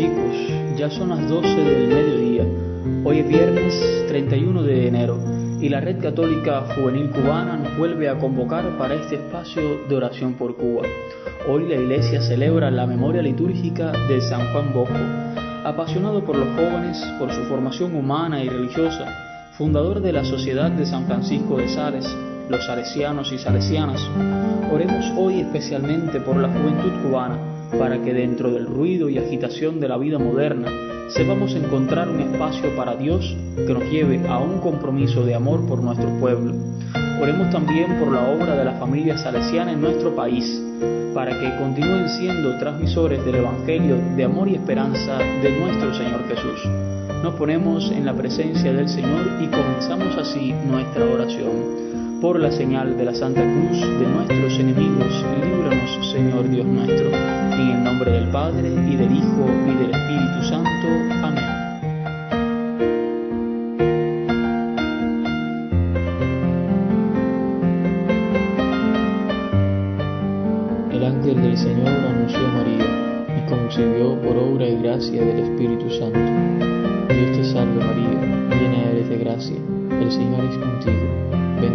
chicos, ya son las 12 del mediodía. Hoy es viernes 31 de enero y la Red Católica Juvenil Cubana nos vuelve a convocar para este espacio de oración por Cuba. Hoy la Iglesia celebra la memoria litúrgica de San Juan Bosco, apasionado por los jóvenes, por su formación humana y religiosa, fundador de la Sociedad de San Francisco de Sales, los salesianos y salesianas. Oremos hoy especialmente por la juventud cubana para que dentro del ruido y agitación de la vida moderna sepamos encontrar un espacio para Dios que nos lleve a un compromiso de amor por nuestro pueblo. Oremos también por la obra de la familia salesiana en nuestro país, para que continúen siendo transmisores del Evangelio de amor y esperanza de nuestro Señor Jesús. Nos ponemos en la presencia del Señor y comenzamos así nuestra oración. Por la señal de la Santa Cruz de nuestros enemigos, líbranos, Señor Dios nuestro. En el nombre del Padre, y del Hijo, y del Espíritu Santo. Amén. El ángel del Señor anunció a María y concibió por obra y gracia del Espíritu Santo. Dios te salve María, llena eres de gracia, el Señor es contigo.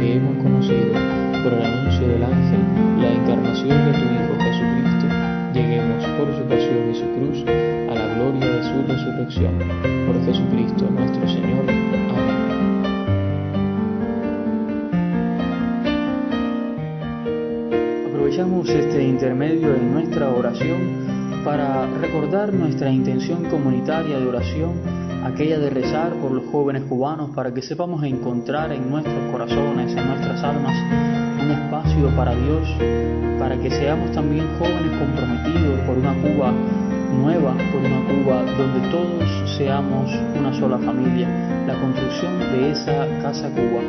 que hemos conocido por el anuncio del ángel la encarnación de tu Hijo Jesucristo, lleguemos por su pasión y su cruz a la gloria de su resurrección. Por Jesucristo nuestro Señor. Amén. Aprovechamos este intermedio en nuestra oración para recordar nuestra intención comunitaria de oración, aquella de rezar por los jóvenes cubanos para que sepamos encontrar en nuestros corazones, en nuestras almas, un espacio para Dios, para que seamos también jóvenes comprometidos por una Cuba nueva, por una Cuba donde todos seamos una sola familia, la construcción de esa casa Cuba.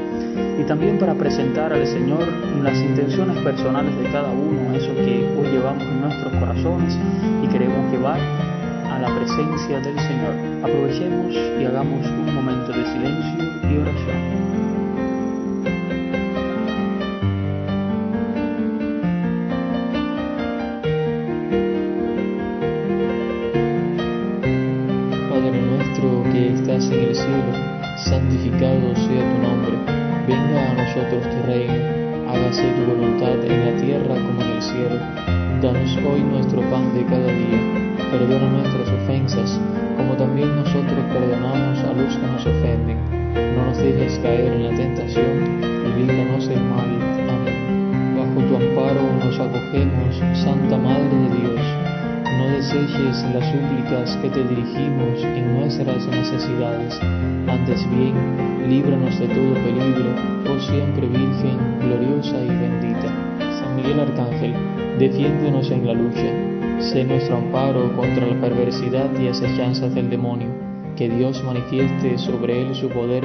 Y también para presentar al Señor las intenciones personales de cada uno, eso que hoy llevamos en nuestros corazones y queremos llevar la presencia del Señor. Aprovechemos y hagamos un momento de silencio y oración. Padre nuestro que estás en el cielo, santificado sea tu nombre, venga a nosotros tu reino, hágase tu voluntad en la tierra como en el cielo. Danos hoy nuestro pan de cada día, perdona nuestras ofensas, como también nosotros perdonamos a los que nos ofenden. No nos dejes caer en la tentación y líbranos del mal. Amén. Bajo tu amparo nos acogemos, Santa Madre de Dios. No deseches las súplicas que te dirigimos en nuestras necesidades, antes bien, líbranos de todo peligro, oh siempre Virgen, gloriosa y bendita. San Miguel Arcángel, defiéndenos en la lucha, sé nuestro amparo contra la perversidad y acechanzas del demonio, que Dios manifieste sobre él su poder,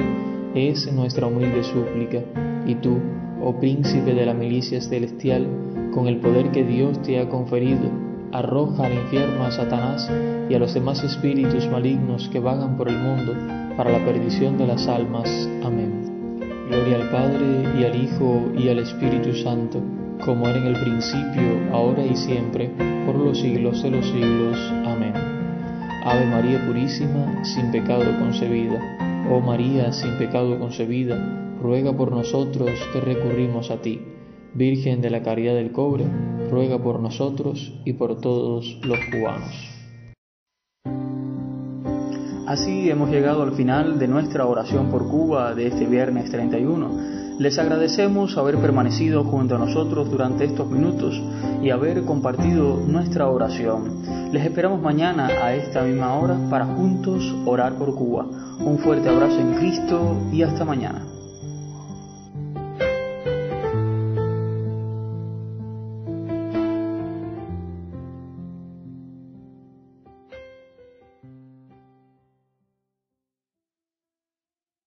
es nuestra humilde súplica, y tú, oh príncipe de la milicia celestial, con el poder que Dios te ha conferido, arroja al infierno a Satanás y a los demás espíritus malignos que vagan por el mundo para la perdición de las almas. Amén. Gloria al Padre y al Hijo y al Espíritu Santo, como era en el principio, ahora y siempre, por los siglos de los siglos. Amén. Ave María Purísima, sin pecado concebida. Oh María, sin pecado concebida, ruega por nosotros que recurrimos a ti. Virgen de la Caridad del Cobre, ruega por nosotros y por todos los cubanos. Así hemos llegado al final de nuestra oración por Cuba de este viernes 31. Les agradecemos haber permanecido junto a nosotros durante estos minutos y haber compartido nuestra oración. Les esperamos mañana a esta misma hora para juntos orar por Cuba. Un fuerte abrazo en Cristo y hasta mañana.